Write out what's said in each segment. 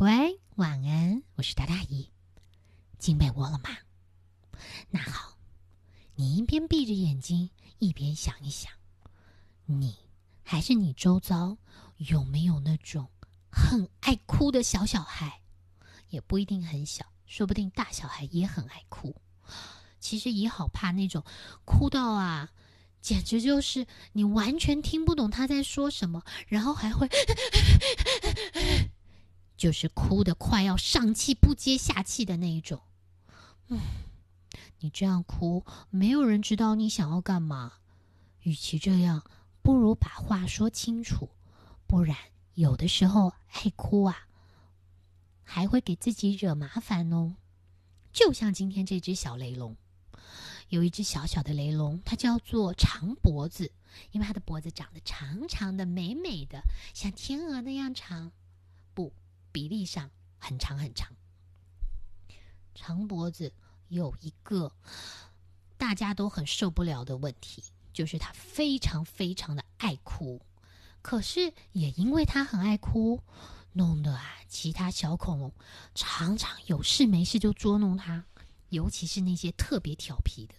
乖，晚安，我是大大姨。进被窝了吗？那好，你一边闭着眼睛，一边想一想，你还是你周遭有没有那种很爱哭的小小孩？也不一定很小，说不定大小孩也很爱哭。其实也好怕那种哭到啊，简直就是你完全听不懂他在说什么，然后还会。就是哭的快要上气不接下气的那一种，嗯，你这样哭，没有人知道你想要干嘛。与其这样，不如把话说清楚，不然有的时候爱哭啊，还会给自己惹麻烦哦。就像今天这只小雷龙，有一只小小的雷龙，它叫做长脖子，因为它的脖子长得长长的、美美的，像天鹅那样长。比例上很长很长，长脖子有一个大家都很受不了的问题，就是他非常非常的爱哭。可是也因为他很爱哭，弄得啊其他小恐龙常常有事没事就捉弄他，尤其是那些特别调皮的。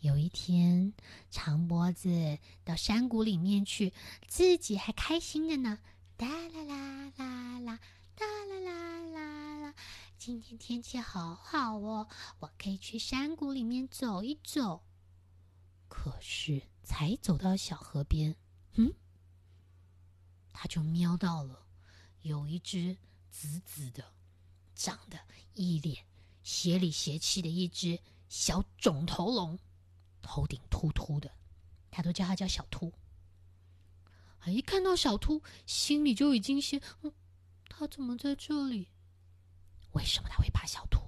有一天，长脖子到山谷里面去，自己还开心的呢。哒啦啦啦啦，哒啦啦啦啦！今天天气好好哦，我可以去山谷里面走一走。可是才走到小河边，嗯，他就瞄到了有一只紫紫的、长得一脸邪里邪气的一只小肿头龙，头顶秃秃的，他都叫它叫小秃。一看到小兔，心里就已经先，嗯，他怎么在这里？为什么他会怕小兔？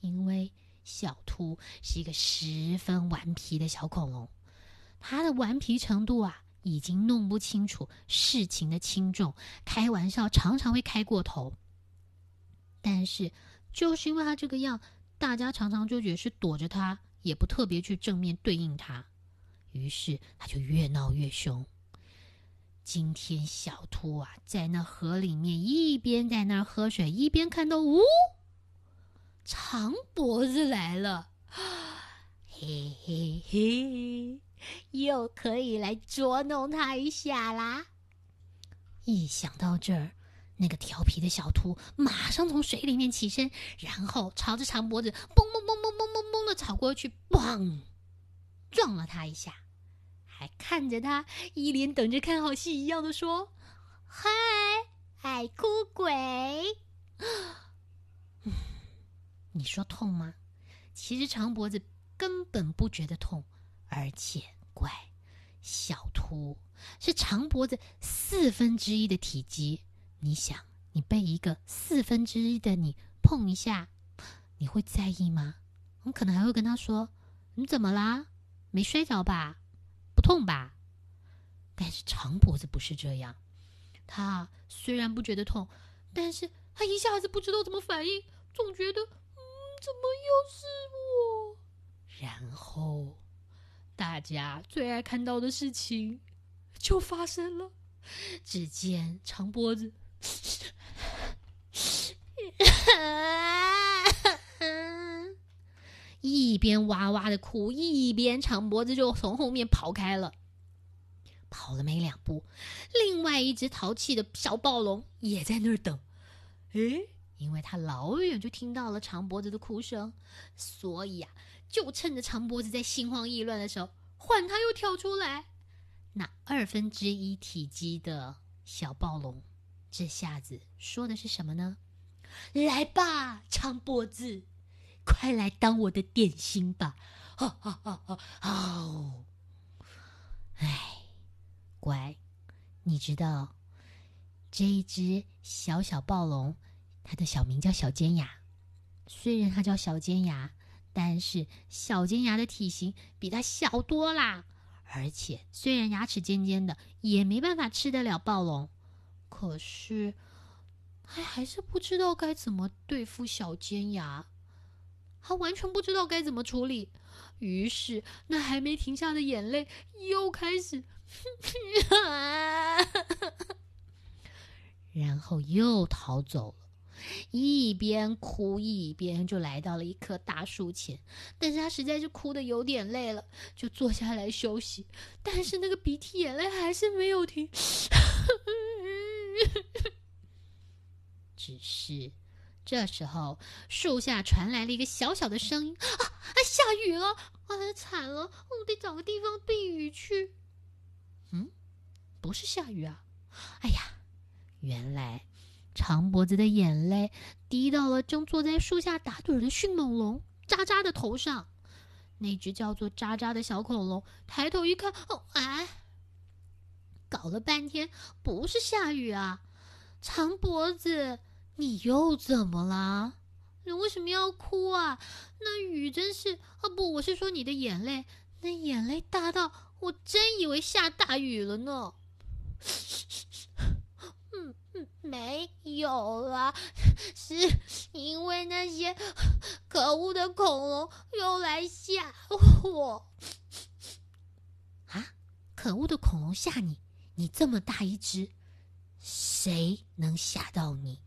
因为小兔是一个十分顽皮的小恐龙，它的顽皮程度啊，已经弄不清楚事情的轻重，开玩笑常常会开过头。但是，就是因为他这个样，大家常常就觉得是躲着他，也不特别去正面对应他，于是他就越闹越凶。今天小兔啊，在那河里面一边在那喝水，一边看到，呜，长脖子来了，嘿嘿嘿，又可以来捉弄他一下啦！一想到这儿，那个调皮的小兔马上从水里面起身，然后朝着长脖子，嘣嘣嘣嘣嘣嘣嘣的跑过去，嘣，撞了他一下。还看着他，一脸等着看好戏一样的说：“嗨，爱哭鬼！你说痛吗？其实长脖子根本不觉得痛，而且乖，小兔是长脖子四分之一的体积。你想，你被一个四分之一的你碰一下，你会在意吗？我可能还会跟他说：你怎么啦？没摔着吧？”痛吧？但是长脖子不是这样，他虽然不觉得痛，但是他一下子不知道怎么反应，总觉得嗯，怎么又是我？然后大家最爱看到的事情就发生了。只见长脖子一边哇哇的哭，一边长脖子就从后面跑开了。跑了没两步，另外一只淘气的小暴龙也在那儿等。诶，因为他老远就听到了长脖子的哭声，所以啊，就趁着长脖子在心慌意乱的时候，换他又跳出来。那二分之一体积的小暴龙，这下子说的是什么呢？来吧，长脖子。快来当我的点心吧！哈哈哈哈哦，哎，乖，你知道这一只小小暴龙，它的小名叫小尖牙。虽然它叫小尖牙，但是小尖牙的体型比它小多啦。而且虽然牙齿尖尖的，也没办法吃得了暴龙。可是，还还是不知道该怎么对付小尖牙。他完全不知道该怎么处理，于是那还没停下的眼泪又开始。然后又逃走了。一边哭一边就来到了一棵大树前，但是他实在是哭的有点累了，就坐下来休息。但是那个鼻涕眼泪还是没有停，只是这时候树下传来了一个小小的声音：“啊，下雨了！啊，惨了，我得找个地方避雨去。”嗯，不是下雨啊！哎呀，原来。长脖子的眼泪滴到了正坐在树下打盹的迅猛龙渣渣的头上。那只叫做渣渣的小恐龙抬头一看，哦，哎，搞了半天不是下雨啊！长脖子，你又怎么了？你为什么要哭啊？那雨真是……哦，不，我是说你的眼泪，那眼泪大到我真以为下大雨了呢。没有啦，是因为那些可恶的恐龙又来吓我。啊！可恶的恐龙吓你？你这么大一只，谁能吓到你？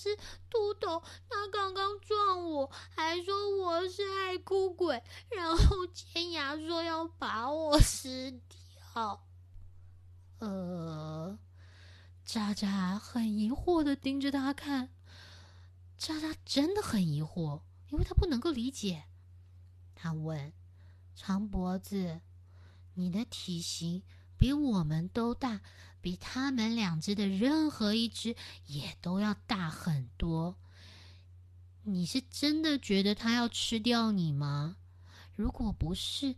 是秃头，他刚刚撞我，还说我是爱哭鬼，然后尖牙说要把我吃掉。呃。渣渣很疑惑的盯着他看，渣渣真的很疑惑，因为他不能够理解。他问：“长脖子，你的体型比我们都大，比他们两只的任何一只也都要大很多。你是真的觉得他要吃掉你吗？如果不是，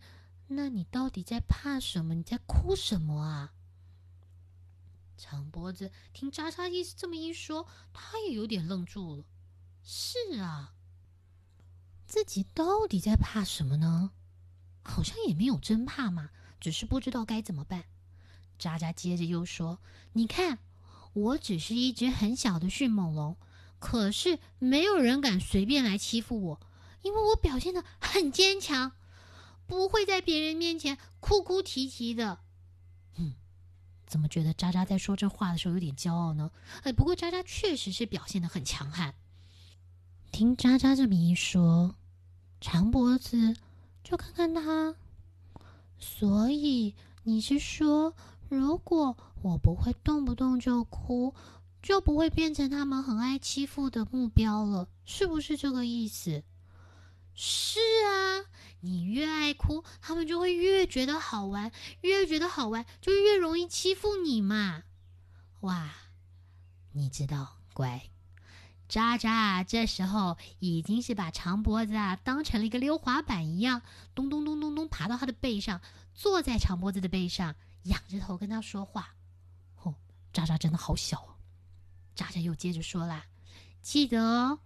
那你到底在怕什么？你在哭什么啊？”长脖子听渣渣意思这么一说，他也有点愣住了。是啊，自己到底在怕什么呢？好像也没有真怕嘛，只是不知道该怎么办。渣渣接着又说：“你看，我只是一只很小的迅猛龙，可是没有人敢随便来欺负我，因为我表现的很坚强，不会在别人面前哭哭啼啼的。”嗯。怎么觉得渣渣在说这话的时候有点骄傲呢？哎，不过渣渣确实是表现的很强悍。听渣渣这么一说，长脖子就看看他。所以你是说，如果我不会动不动就哭，就不会变成他们很爱欺负的目标了，是不是这个意思？是啊。你越爱哭，他们就会越觉得好玩，越觉得好玩，就越容易欺负你嘛！哇，你知道，乖，渣渣这时候已经是把长脖子啊当成了一个溜滑板一样，咚咚咚咚咚爬到他的背上，坐在长脖子的背上，仰着头跟他说话。哦，渣渣真的好小哦！渣渣又接着说啦：“记得哦，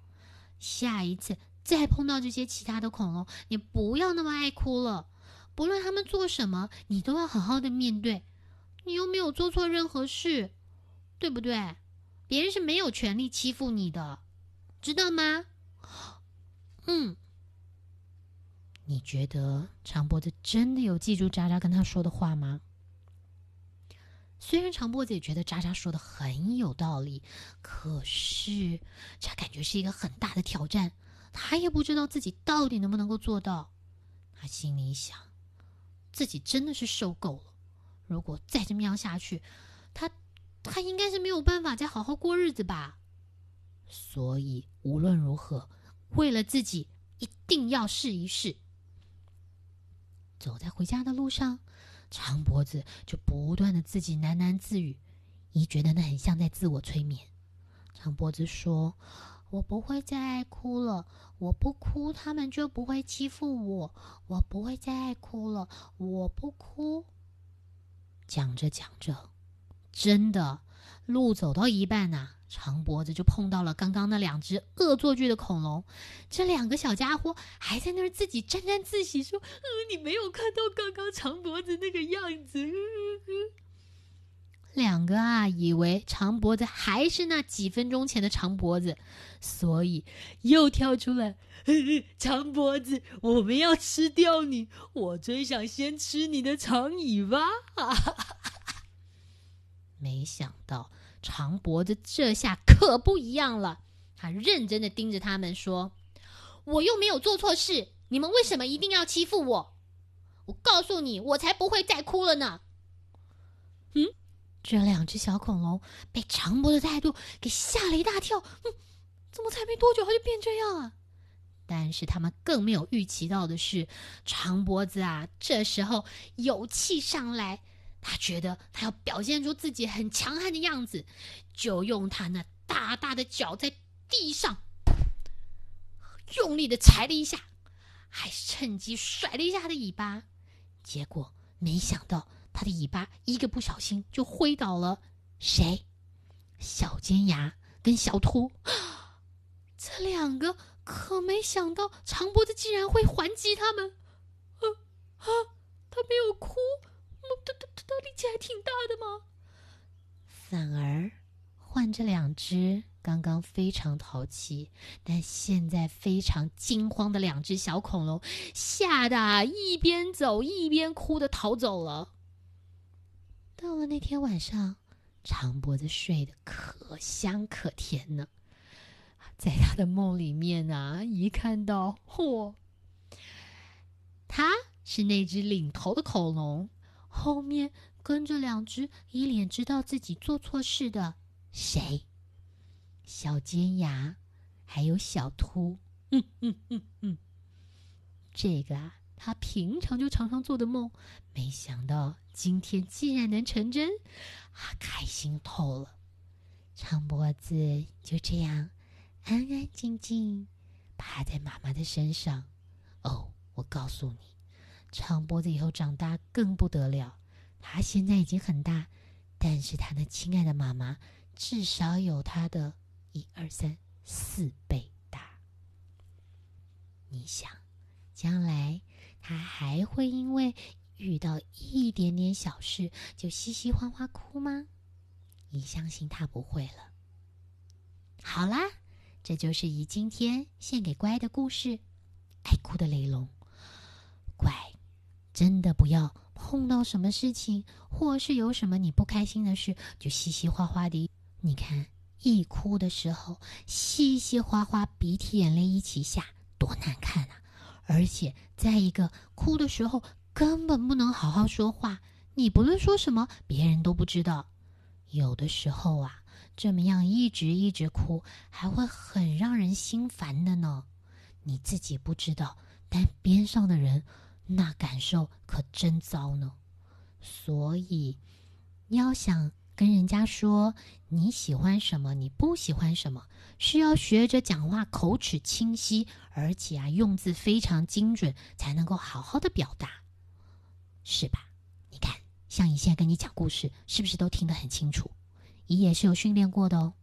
下一次。”再碰到这些其他的恐龙，你不要那么爱哭了。不论他们做什么，你都要好好的面对。你又没有做错任何事，对不对？别人是没有权利欺负你的，知道吗？嗯。你觉得长脖子真的有记住渣渣跟他说的话吗？虽然长脖子也觉得渣渣说的很有道理，可是这感觉是一个很大的挑战。他也不知道自己到底能不能够做到，他心里想，自己真的是受够了。如果再这么样下去，他他应该是没有办法再好好过日子吧。所以无论如何，为了自己，一定要试一试。走在回家的路上，长脖子就不断的自己喃喃自语，一觉得那很像在自我催眠。长脖子说。我不会再爱哭了，我不哭，他们就不会欺负我。我不会再爱哭了，我不哭。讲着讲着，真的，路走到一半呐，长脖子就碰到了刚刚那两只恶作剧的恐龙。这两个小家伙还在那儿自己沾沾自喜，说：“呃，你没有看到刚刚长脖子那个样子。”两个啊，以为长脖子还是那几分钟前的长脖子，所以又跳出来。长脖子，我们要吃掉你！我真想先吃你的长尾巴。没想到长脖子这下可不一样了，他认真的盯着他们说：“我又没有做错事，你们为什么一定要欺负我？我告诉你，我才不会再哭了呢！”嗯，这两只小恐龙被长脖子态度给吓了一大跳。嗯，怎么才没多久他就变这样啊？但是他们更没有预期到的是，长脖子啊，这时候有气上来，他觉得他要表现出自己很强悍的样子，就用他那大大的脚在地上用力的踩了一下，还趁机甩了一下他的尾巴，结果没想到他的尾巴一个不小心就挥倒了谁？小尖牙跟小秃，这两个。可没想到，长脖子竟然会还击他们！啊啊！他没有哭，他他他他力还挺大的吗？反而换这两只刚刚非常淘气，但现在非常惊慌的两只小恐龙，吓得一边走一边哭的逃走了。到了那天晚上，长脖子睡得可香可甜呢。在他的梦里面啊，一看到嚯，他是那只领头的恐龙，后面跟着两只一脸知道自己做错事的谁？小尖牙，还有小秃。嗯嗯嗯嗯，这个啊，他平常就常常做的梦，没想到今天竟然能成真，啊，开心透了。长脖子就这样。安安静静趴在妈妈的身上。哦，我告诉你，长脖子以后长大更不得了。他现在已经很大，但是他的亲爱的妈妈至少有他的一二三四倍大。你想，将来他还会因为遇到一点点小事就嘻嘻哈哈哭吗？你相信他不会了。好啦。这就是以今天献给乖的故事。爱哭的雷龙，乖，真的不要碰到什么事情，或是有什么你不开心的事，就嘻嘻哈哈的。你看，一哭的时候，嘻嘻哈哈，鼻涕眼泪一起下，多难看啊！而且，再一个，哭的时候根本不能好好说话，你不论说什么，别人都不知道。有的时候啊。这么样一直一直哭，还会很让人心烦的呢。你自己不知道，但边上的人那感受可真糟呢。所以，你要想跟人家说你喜欢什么，你不喜欢什么，是要学着讲话，口齿清晰，而且啊用字非常精准，才能够好好的表达，是吧？你看，像以前跟你讲故事，是不是都听得很清楚？姨也是有训练过的哦。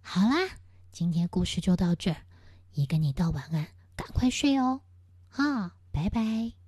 好啦，今天故事就到这儿，姨跟你道晚安，赶快睡哦。啊，拜拜。